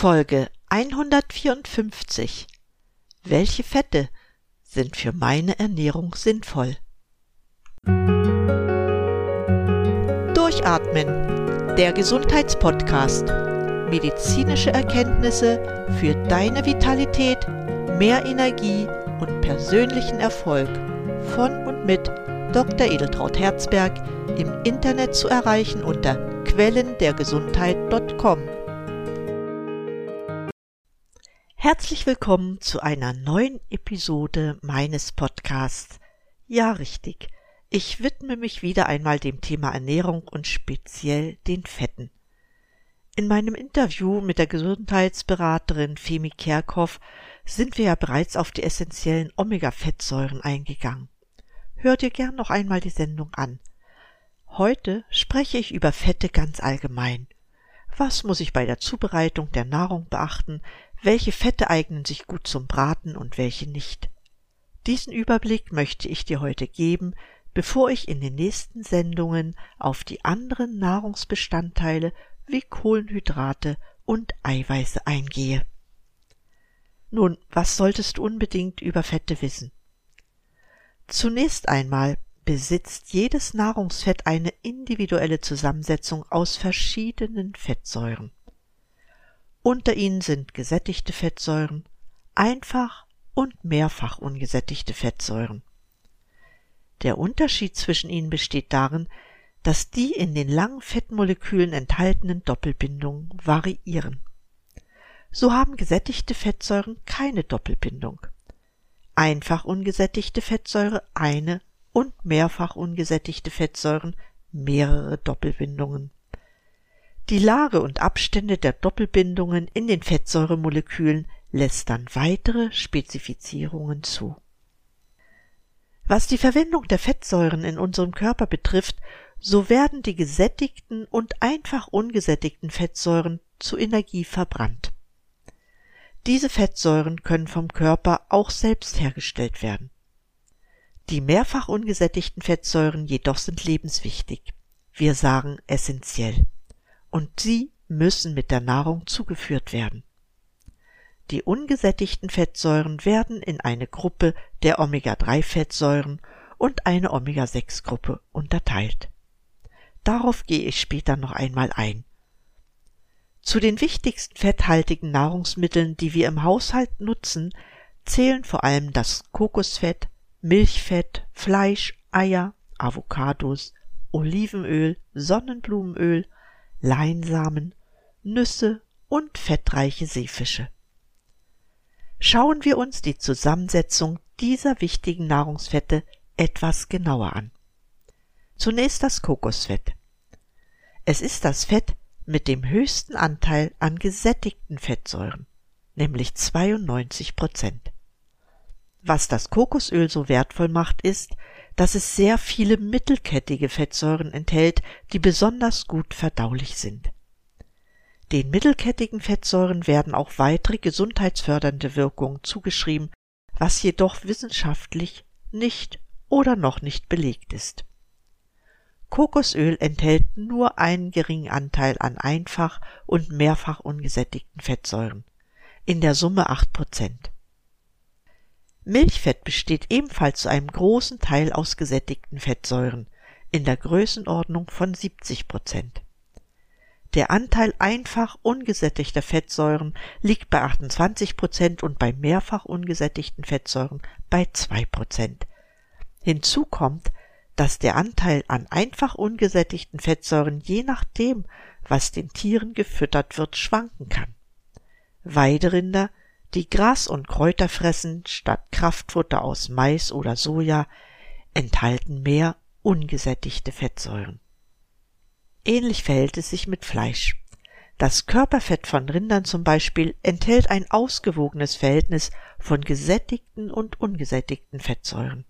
Folge 154 Welche Fette sind für meine Ernährung sinnvoll? Durchatmen, der Gesundheitspodcast. Medizinische Erkenntnisse für deine Vitalität, mehr Energie und persönlichen Erfolg von und mit Dr. Edeltraut Herzberg im Internet zu erreichen unter quellendergesundheit.com. Herzlich willkommen zu einer neuen Episode meines Podcasts. Ja, richtig. Ich widme mich wieder einmal dem Thema Ernährung und speziell den Fetten. In meinem Interview mit der Gesundheitsberaterin Femi Kerkhoff sind wir ja bereits auf die essentiellen Omega-Fettsäuren eingegangen. Hör dir gern noch einmal die Sendung an. Heute spreche ich über Fette ganz allgemein. Was muss ich bei der Zubereitung der Nahrung beachten, welche Fette eignen sich gut zum Braten und welche nicht. Diesen Überblick möchte ich dir heute geben, bevor ich in den nächsten Sendungen auf die anderen Nahrungsbestandteile wie Kohlenhydrate und Eiweiße eingehe. Nun, was solltest du unbedingt über Fette wissen? Zunächst einmal besitzt jedes Nahrungsfett eine individuelle Zusammensetzung aus verschiedenen Fettsäuren. Unter ihnen sind gesättigte Fettsäuren, einfach und mehrfach ungesättigte Fettsäuren. Der Unterschied zwischen ihnen besteht darin, dass die in den langen Fettmolekülen enthaltenen Doppelbindungen variieren. So haben gesättigte Fettsäuren keine Doppelbindung. Einfach ungesättigte Fettsäure eine und mehrfach ungesättigte Fettsäuren mehrere Doppelbindungen. Die Lage und Abstände der Doppelbindungen in den Fettsäuremolekülen lässt dann weitere Spezifizierungen zu. Was die Verwendung der Fettsäuren in unserem Körper betrifft, so werden die gesättigten und einfach ungesättigten Fettsäuren zu Energie verbrannt. Diese Fettsäuren können vom Körper auch selbst hergestellt werden. Die mehrfach ungesättigten Fettsäuren jedoch sind lebenswichtig. Wir sagen essentiell und sie müssen mit der Nahrung zugeführt werden. Die ungesättigten Fettsäuren werden in eine Gruppe der Omega-3-Fettsäuren und eine Omega-6-Gruppe unterteilt. Darauf gehe ich später noch einmal ein. Zu den wichtigsten fetthaltigen Nahrungsmitteln, die wir im Haushalt nutzen, zählen vor allem das Kokosfett, Milchfett, Fleisch, Eier, Avocados, Olivenöl, Sonnenblumenöl, Leinsamen, Nüsse und fettreiche Seefische. Schauen wir uns die Zusammensetzung dieser wichtigen Nahrungsfette etwas genauer an. Zunächst das Kokosfett. Es ist das Fett mit dem höchsten Anteil an gesättigten Fettsäuren, nämlich 92 Prozent. Was das Kokosöl so wertvoll macht, ist, dass es sehr viele mittelkettige Fettsäuren enthält, die besonders gut verdaulich sind. Den mittelkettigen Fettsäuren werden auch weitere gesundheitsfördernde Wirkungen zugeschrieben, was jedoch wissenschaftlich nicht oder noch nicht belegt ist. Kokosöl enthält nur einen geringen Anteil an einfach und mehrfach ungesättigten Fettsäuren, in der Summe acht Prozent. Milchfett besteht ebenfalls zu einem großen Teil aus gesättigten Fettsäuren, in der Größenordnung von 70 Prozent. Der Anteil einfach ungesättigter Fettsäuren liegt bei 28 Prozent und bei mehrfach ungesättigten Fettsäuren bei 2 Prozent. Hinzu kommt, dass der Anteil an einfach ungesättigten Fettsäuren je nachdem, was den Tieren gefüttert wird, schwanken kann. Weiderinder die Gras und Kräuter fressen statt Kraftfutter aus Mais oder Soja, enthalten mehr ungesättigte Fettsäuren. Ähnlich verhält es sich mit Fleisch. Das Körperfett von Rindern zum Beispiel enthält ein ausgewogenes Verhältnis von gesättigten und ungesättigten Fettsäuren.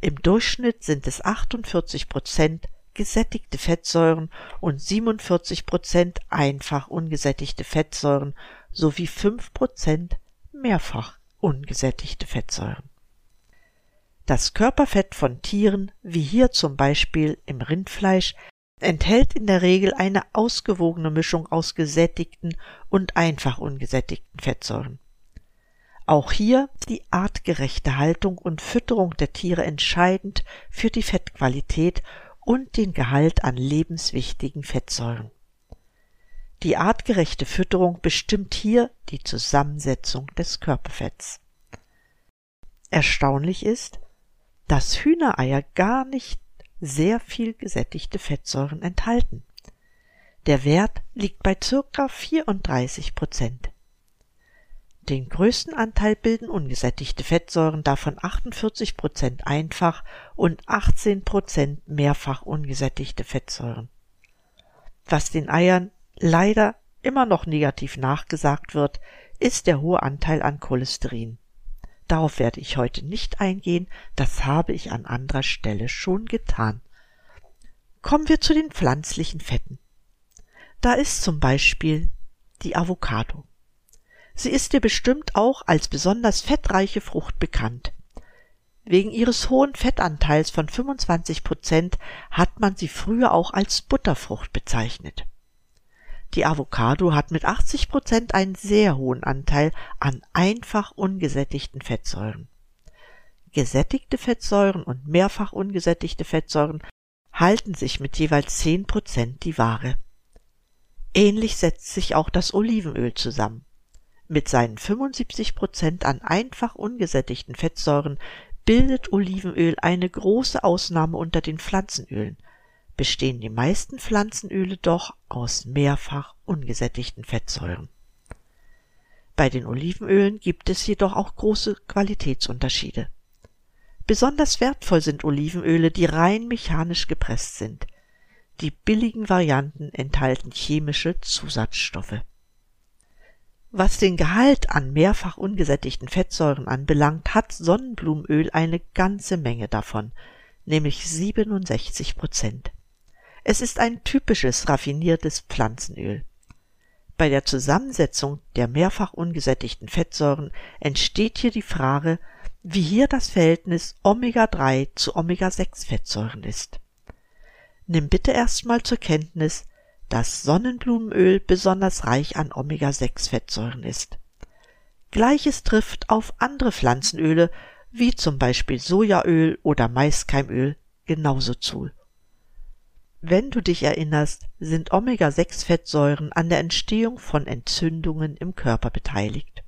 Im Durchschnitt sind es 48 Prozent gesättigte Fettsäuren und 47 Prozent einfach ungesättigte Fettsäuren sowie fünf Prozent mehrfach ungesättigte Fettsäuren. Das Körperfett von Tieren, wie hier zum Beispiel im Rindfleisch, enthält in der Regel eine ausgewogene Mischung aus gesättigten und einfach ungesättigten Fettsäuren. Auch hier die artgerechte Haltung und Fütterung der Tiere entscheidend für die Fettqualität und den Gehalt an lebenswichtigen Fettsäuren. Die artgerechte Fütterung bestimmt hier die Zusammensetzung des Körperfetts. Erstaunlich ist, dass Hühnereier gar nicht sehr viel gesättigte Fettsäuren enthalten. Der Wert liegt bei circa 34 Prozent. Den größten Anteil bilden ungesättigte Fettsäuren, davon 48 Prozent einfach und 18 Prozent mehrfach ungesättigte Fettsäuren. Was den Eiern leider immer noch negativ nachgesagt wird, ist der hohe Anteil an Cholesterin. Darauf werde ich heute nicht eingehen, das habe ich an anderer Stelle schon getan. Kommen wir zu den pflanzlichen Fetten. Da ist zum Beispiel die Avocado. Sie ist dir bestimmt auch als besonders fettreiche Frucht bekannt. Wegen ihres hohen Fettanteils von 25 Prozent hat man sie früher auch als Butterfrucht bezeichnet. Die Avocado hat mit 80 Prozent einen sehr hohen Anteil an einfach ungesättigten Fettsäuren. Gesättigte Fettsäuren und mehrfach ungesättigte Fettsäuren halten sich mit jeweils 10 Prozent die Waage. Ähnlich setzt sich auch das Olivenöl zusammen. Mit seinen 75 Prozent an einfach ungesättigten Fettsäuren bildet Olivenöl eine große Ausnahme unter den Pflanzenölen, bestehen die meisten Pflanzenöle doch aus mehrfach ungesättigten Fettsäuren. Bei den Olivenölen gibt es jedoch auch große Qualitätsunterschiede. Besonders wertvoll sind Olivenöle, die rein mechanisch gepresst sind. Die billigen Varianten enthalten chemische Zusatzstoffe. Was den Gehalt an mehrfach ungesättigten Fettsäuren anbelangt, hat Sonnenblumenöl eine ganze Menge davon, nämlich 67 Prozent. Es ist ein typisches raffiniertes Pflanzenöl. Bei der Zusammensetzung der mehrfach ungesättigten Fettsäuren entsteht hier die Frage, wie hier das Verhältnis Omega-3 zu Omega-6-Fettsäuren ist. Nimm bitte erstmal zur Kenntnis, dass Sonnenblumenöl besonders reich an Omega-6-Fettsäuren ist. Gleiches trifft auf andere Pflanzenöle, wie zum Beispiel Sojaöl oder Maiskeimöl, genauso zu. Wenn du dich erinnerst, sind Omega-6-Fettsäuren an der Entstehung von Entzündungen im Körper beteiligt.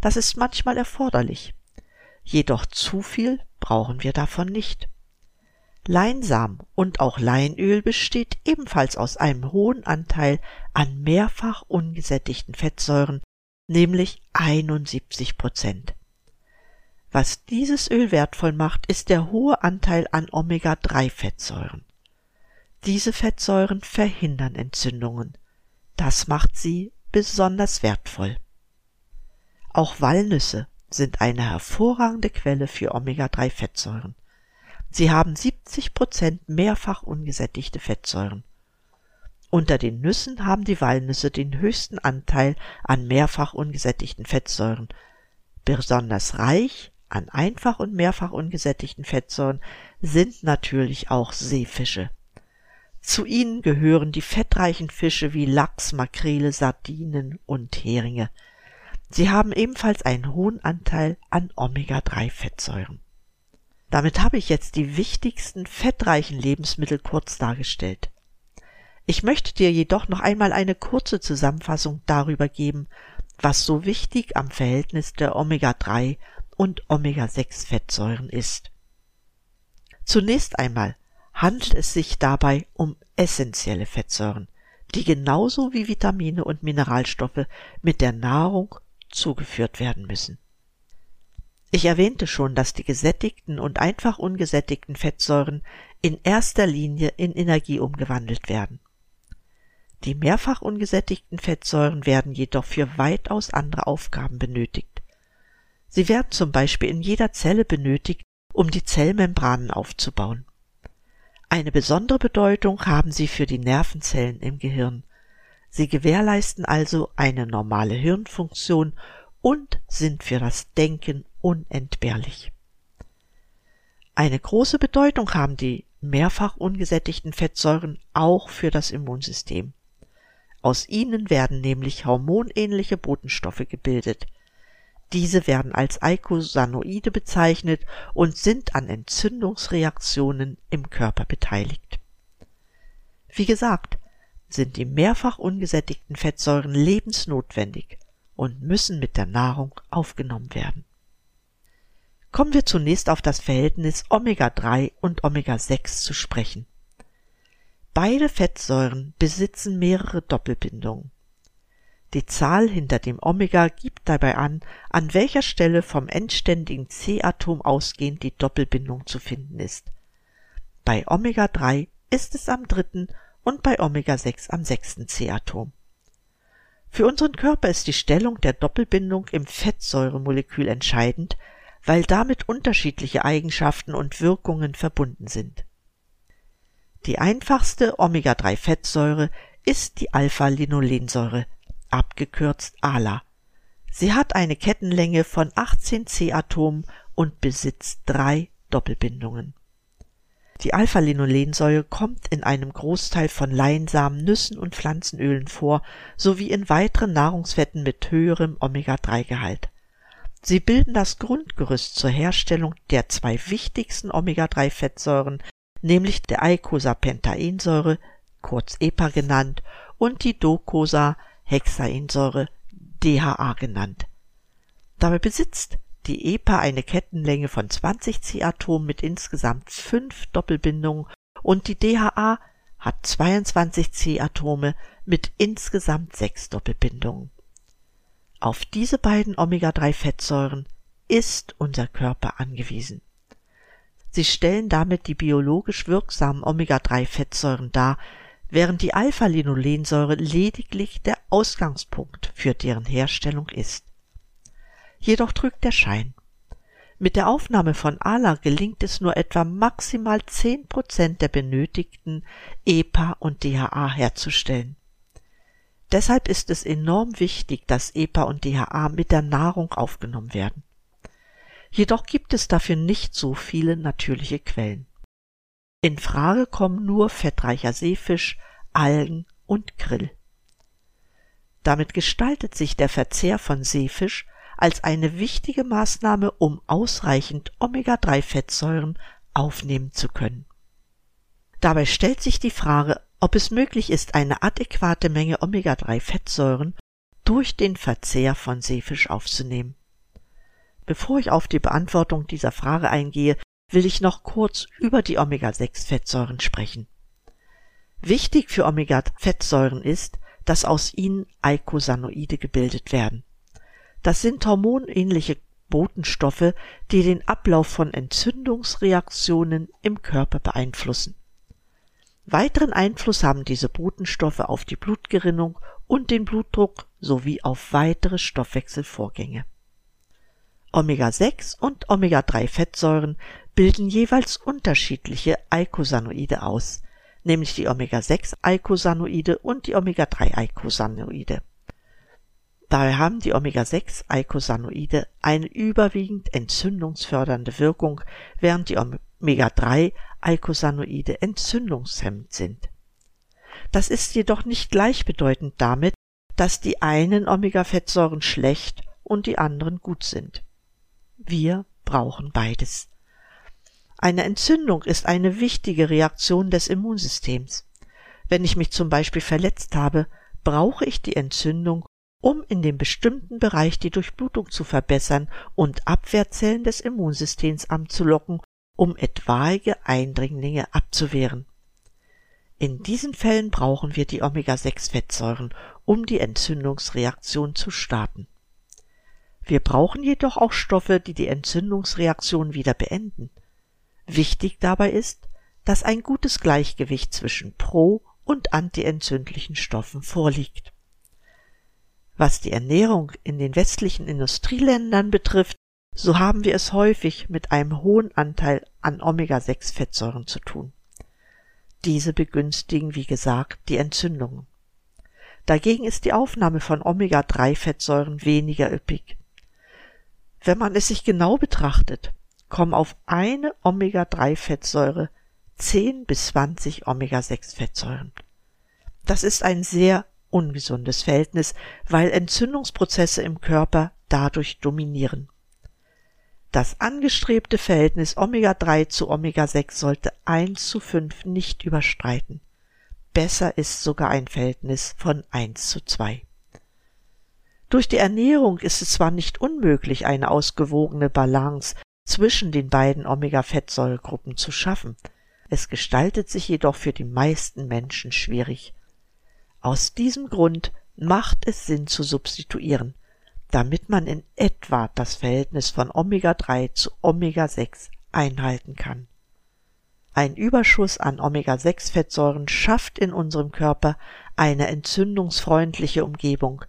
Das ist manchmal erforderlich. Jedoch zu viel brauchen wir davon nicht. Leinsamen und auch Leinöl besteht ebenfalls aus einem hohen Anteil an mehrfach ungesättigten Fettsäuren, nämlich 71 Prozent. Was dieses Öl wertvoll macht, ist der hohe Anteil an Omega-3-Fettsäuren. Diese Fettsäuren verhindern Entzündungen. Das macht sie besonders wertvoll. Auch Walnüsse sind eine hervorragende Quelle für Omega-3-Fettsäuren. Sie haben 70 Prozent mehrfach ungesättigte Fettsäuren. Unter den Nüssen haben die Walnüsse den höchsten Anteil an mehrfach ungesättigten Fettsäuren. Besonders reich an einfach und mehrfach ungesättigten Fettsäuren sind natürlich auch Seefische. Zu ihnen gehören die fettreichen Fische wie Lachs, Makrele, Sardinen und Heringe. Sie haben ebenfalls einen hohen Anteil an Omega-3-Fettsäuren. Damit habe ich jetzt die wichtigsten fettreichen Lebensmittel kurz dargestellt. Ich möchte dir jedoch noch einmal eine kurze Zusammenfassung darüber geben, was so wichtig am Verhältnis der Omega-3 und Omega-6-Fettsäuren ist. Zunächst einmal handelt es sich dabei um essentielle Fettsäuren, die genauso wie Vitamine und Mineralstoffe mit der Nahrung zugeführt werden müssen. Ich erwähnte schon, dass die gesättigten und einfach ungesättigten Fettsäuren in erster Linie in Energie umgewandelt werden. Die mehrfach ungesättigten Fettsäuren werden jedoch für weitaus andere Aufgaben benötigt. Sie werden zum Beispiel in jeder Zelle benötigt, um die Zellmembranen aufzubauen. Eine besondere Bedeutung haben sie für die Nervenzellen im Gehirn. Sie gewährleisten also eine normale Hirnfunktion und sind für das Denken unentbehrlich. Eine große Bedeutung haben die mehrfach ungesättigten Fettsäuren auch für das Immunsystem. Aus ihnen werden nämlich hormonähnliche Botenstoffe gebildet. Diese werden als Eicosanoide bezeichnet und sind an Entzündungsreaktionen im Körper beteiligt. Wie gesagt, sind die mehrfach ungesättigten Fettsäuren lebensnotwendig und müssen mit der Nahrung aufgenommen werden. Kommen wir zunächst auf das Verhältnis Omega-3 und Omega-6 zu sprechen. Beide Fettsäuren besitzen mehrere Doppelbindungen. Die Zahl hinter dem Omega gibt dabei an, an welcher Stelle vom endständigen C-Atom ausgehend die Doppelbindung zu finden ist. Bei Omega-3 ist es am dritten und bei Omega-6 am sechsten C-Atom. Für unseren Körper ist die Stellung der Doppelbindung im Fettsäuremolekül entscheidend, weil damit unterschiedliche Eigenschaften und Wirkungen verbunden sind. Die einfachste Omega-3-Fettsäure ist die Alpha-Linolensäure, abgekürzt ALA. Sie hat eine Kettenlänge von 18 C-Atomen und besitzt drei Doppelbindungen. Die Alpha-Linolensäure kommt in einem Großteil von Leinsamen, Nüssen und Pflanzenölen vor, sowie in weiteren Nahrungsfetten mit höherem Omega-3-Gehalt. Sie bilden das Grundgerüst zur Herstellung der zwei wichtigsten Omega-3-Fettsäuren, nämlich der Eicosapentaensäure, kurz EPA genannt, und die Docosahexaensäure, DHA genannt. Dabei besitzt die EPA eine Kettenlänge von 20 C-Atomen mit insgesamt fünf Doppelbindungen und die DHA hat 22 C-Atome mit insgesamt sechs Doppelbindungen. Auf diese beiden Omega-3-Fettsäuren ist unser Körper angewiesen. Sie stellen damit die biologisch wirksamen Omega-3-Fettsäuren dar, während die Alpha-Linolensäure lediglich der Ausgangspunkt für deren Herstellung ist. Jedoch trügt der Schein. Mit der Aufnahme von ALA gelingt es nur etwa maximal zehn Prozent der benötigten EPA und DHA herzustellen. Deshalb ist es enorm wichtig, dass EPA und DHA mit der Nahrung aufgenommen werden. Jedoch gibt es dafür nicht so viele natürliche Quellen. In Frage kommen nur fettreicher Seefisch, Algen und Grill. Damit gestaltet sich der Verzehr von Seefisch als eine wichtige Maßnahme, um ausreichend Omega-3-Fettsäuren aufnehmen zu können. Dabei stellt sich die Frage, ob es möglich ist, eine adäquate Menge Omega-3-Fettsäuren durch den Verzehr von Seefisch aufzunehmen. Bevor ich auf die Beantwortung dieser Frage eingehe, will ich noch kurz über die Omega-6-Fettsäuren sprechen. Wichtig für Omega-Fettsäuren ist, dass aus ihnen Eicosanoide gebildet werden. Das sind hormonähnliche Botenstoffe, die den Ablauf von Entzündungsreaktionen im Körper beeinflussen. Weiteren Einfluss haben diese Botenstoffe auf die Blutgerinnung und den Blutdruck sowie auf weitere Stoffwechselvorgänge. Omega-6 und Omega-3-Fettsäuren bilden jeweils unterschiedliche Eicosanoide aus, nämlich die Omega-6-Eicosanoide und die Omega-3-Eicosanoide. Daher haben die Omega-6-Eicosanoide eine überwiegend entzündungsfördernde Wirkung, während die Omega-3-Eicosanoide entzündungshemmend sind. Das ist jedoch nicht gleichbedeutend damit, dass die einen Omega-Fettsäuren schlecht und die anderen gut sind. Wir brauchen beides. Eine Entzündung ist eine wichtige Reaktion des Immunsystems. Wenn ich mich zum Beispiel verletzt habe, brauche ich die Entzündung, um in dem bestimmten Bereich die Durchblutung zu verbessern und Abwehrzellen des Immunsystems anzulocken, um etwaige Eindringlinge abzuwehren. In diesen Fällen brauchen wir die Omega-6-Fettsäuren, um die Entzündungsreaktion zu starten. Wir brauchen jedoch auch Stoffe, die die Entzündungsreaktion wieder beenden. Wichtig dabei ist, dass ein gutes Gleichgewicht zwischen pro- und antientzündlichen Stoffen vorliegt. Was die Ernährung in den westlichen Industrieländern betrifft, so haben wir es häufig mit einem hohen Anteil an Omega-6-Fettsäuren zu tun. Diese begünstigen, wie gesagt, die Entzündungen. Dagegen ist die Aufnahme von Omega-3-Fettsäuren weniger üppig. Wenn man es sich genau betrachtet, kommen auf eine Omega-3-Fettsäure 10 bis 20 Omega-6-Fettsäuren. Das ist ein sehr ungesundes Verhältnis, weil Entzündungsprozesse im Körper dadurch dominieren. Das angestrebte Verhältnis Omega-3 zu Omega-6 sollte 1 zu 5 nicht überstreiten. Besser ist sogar ein Verhältnis von 1 zu 2. Durch die Ernährung ist es zwar nicht unmöglich, eine ausgewogene Balance zwischen den beiden Omega-Fettsäuregruppen zu schaffen, es gestaltet sich jedoch für die meisten Menschen schwierig. Aus diesem Grund macht es Sinn zu substituieren, damit man in etwa das Verhältnis von Omega-3 zu Omega-6 einhalten kann. Ein Überschuss an Omega-6-Fettsäuren schafft in unserem Körper eine entzündungsfreundliche Umgebung.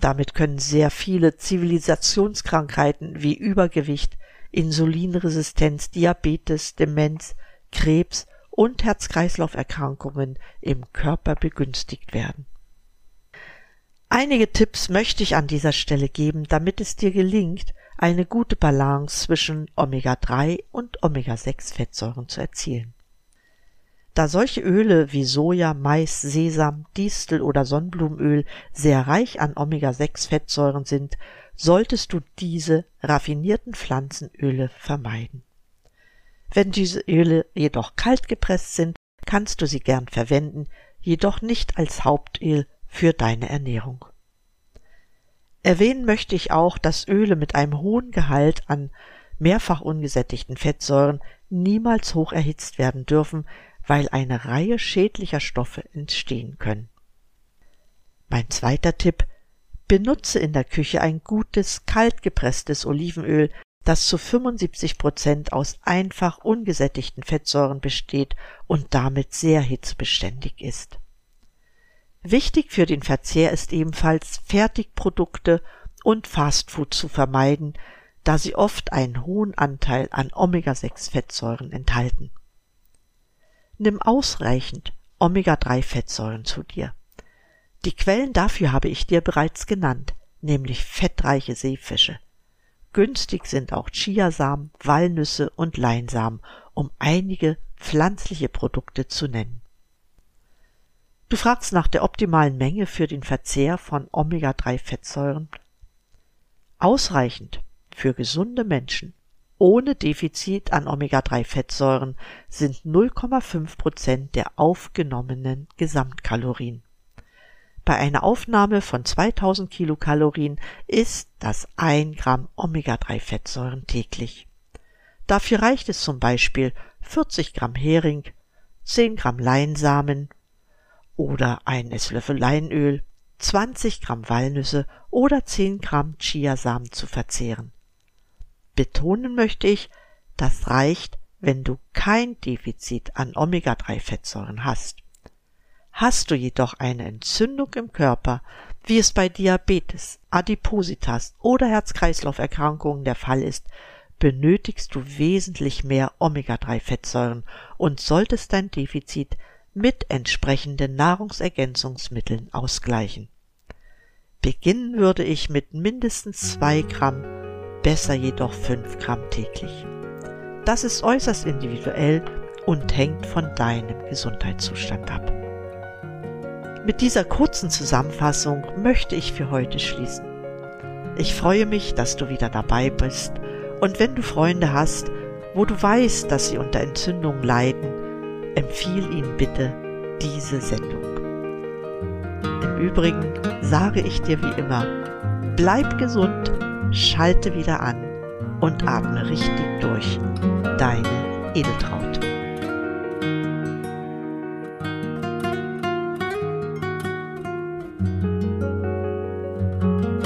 Damit können sehr viele Zivilisationskrankheiten wie Übergewicht, Insulinresistenz, Diabetes, Demenz, Krebs und Herz-Kreislauf-Erkrankungen im Körper begünstigt werden. Einige Tipps möchte ich an dieser Stelle geben, damit es dir gelingt, eine gute Balance zwischen Omega-3 und Omega-6-Fettsäuren zu erzielen. Da solche Öle wie Soja, Mais, Sesam, Distel oder Sonnenblumenöl sehr reich an Omega-6-Fettsäuren sind, solltest du diese raffinierten Pflanzenöle vermeiden. Wenn diese Öle jedoch kalt gepresst sind, kannst du sie gern verwenden, jedoch nicht als Hauptöl für deine Ernährung. Erwähnen möchte ich auch, dass Öle mit einem hohen Gehalt an mehrfach ungesättigten Fettsäuren niemals hoch erhitzt werden dürfen, weil eine Reihe schädlicher Stoffe entstehen können. Mein zweiter Tipp Benutze in der Küche ein gutes, kalt gepresstes Olivenöl, das zu 75 Prozent aus einfach ungesättigten Fettsäuren besteht und damit sehr hitzebeständig ist. Wichtig für den Verzehr ist ebenfalls Fertigprodukte und Fastfood zu vermeiden, da sie oft einen hohen Anteil an Omega-6-Fettsäuren enthalten. Nimm ausreichend Omega-3-Fettsäuren zu dir. Die Quellen dafür habe ich dir bereits genannt, nämlich fettreiche Seefische. Günstig sind auch Chiasamen, Walnüsse und Leinsamen, um einige pflanzliche Produkte zu nennen. Du fragst nach der optimalen Menge für den Verzehr von Omega-3-Fettsäuren. Ausreichend für gesunde Menschen ohne Defizit an Omega-3-Fettsäuren sind 0,5 Prozent der aufgenommenen Gesamtkalorien. Bei einer Aufnahme von 2000 Kilokalorien ist das 1 Gramm Omega-3-Fettsäuren täglich. Dafür reicht es zum Beispiel 40 Gramm Hering, 10 Gramm Leinsamen oder ein Esslöffel Leinöl, 20 Gramm Walnüsse oder 10 Gramm Chiasamen zu verzehren. Betonen möchte ich, das reicht, wenn du kein Defizit an Omega-3-Fettsäuren hast. Hast du jedoch eine Entzündung im Körper, wie es bei Diabetes, Adipositas oder Herz-Kreislauf-Erkrankungen der Fall ist, benötigst du wesentlich mehr Omega-3-Fettsäuren und solltest dein Defizit mit entsprechenden Nahrungsergänzungsmitteln ausgleichen. Beginnen würde ich mit mindestens zwei Gramm, besser jedoch fünf Gramm täglich. Das ist äußerst individuell und hängt von deinem Gesundheitszustand ab. Mit dieser kurzen Zusammenfassung möchte ich für heute schließen. Ich freue mich, dass du wieder dabei bist und wenn du Freunde hast, wo du weißt, dass sie unter Entzündungen leiden, empfiehl ihnen bitte diese Sendung. Im Übrigen sage ich dir wie immer, bleib gesund, schalte wieder an und atme richtig durch. Deine Edeltraut.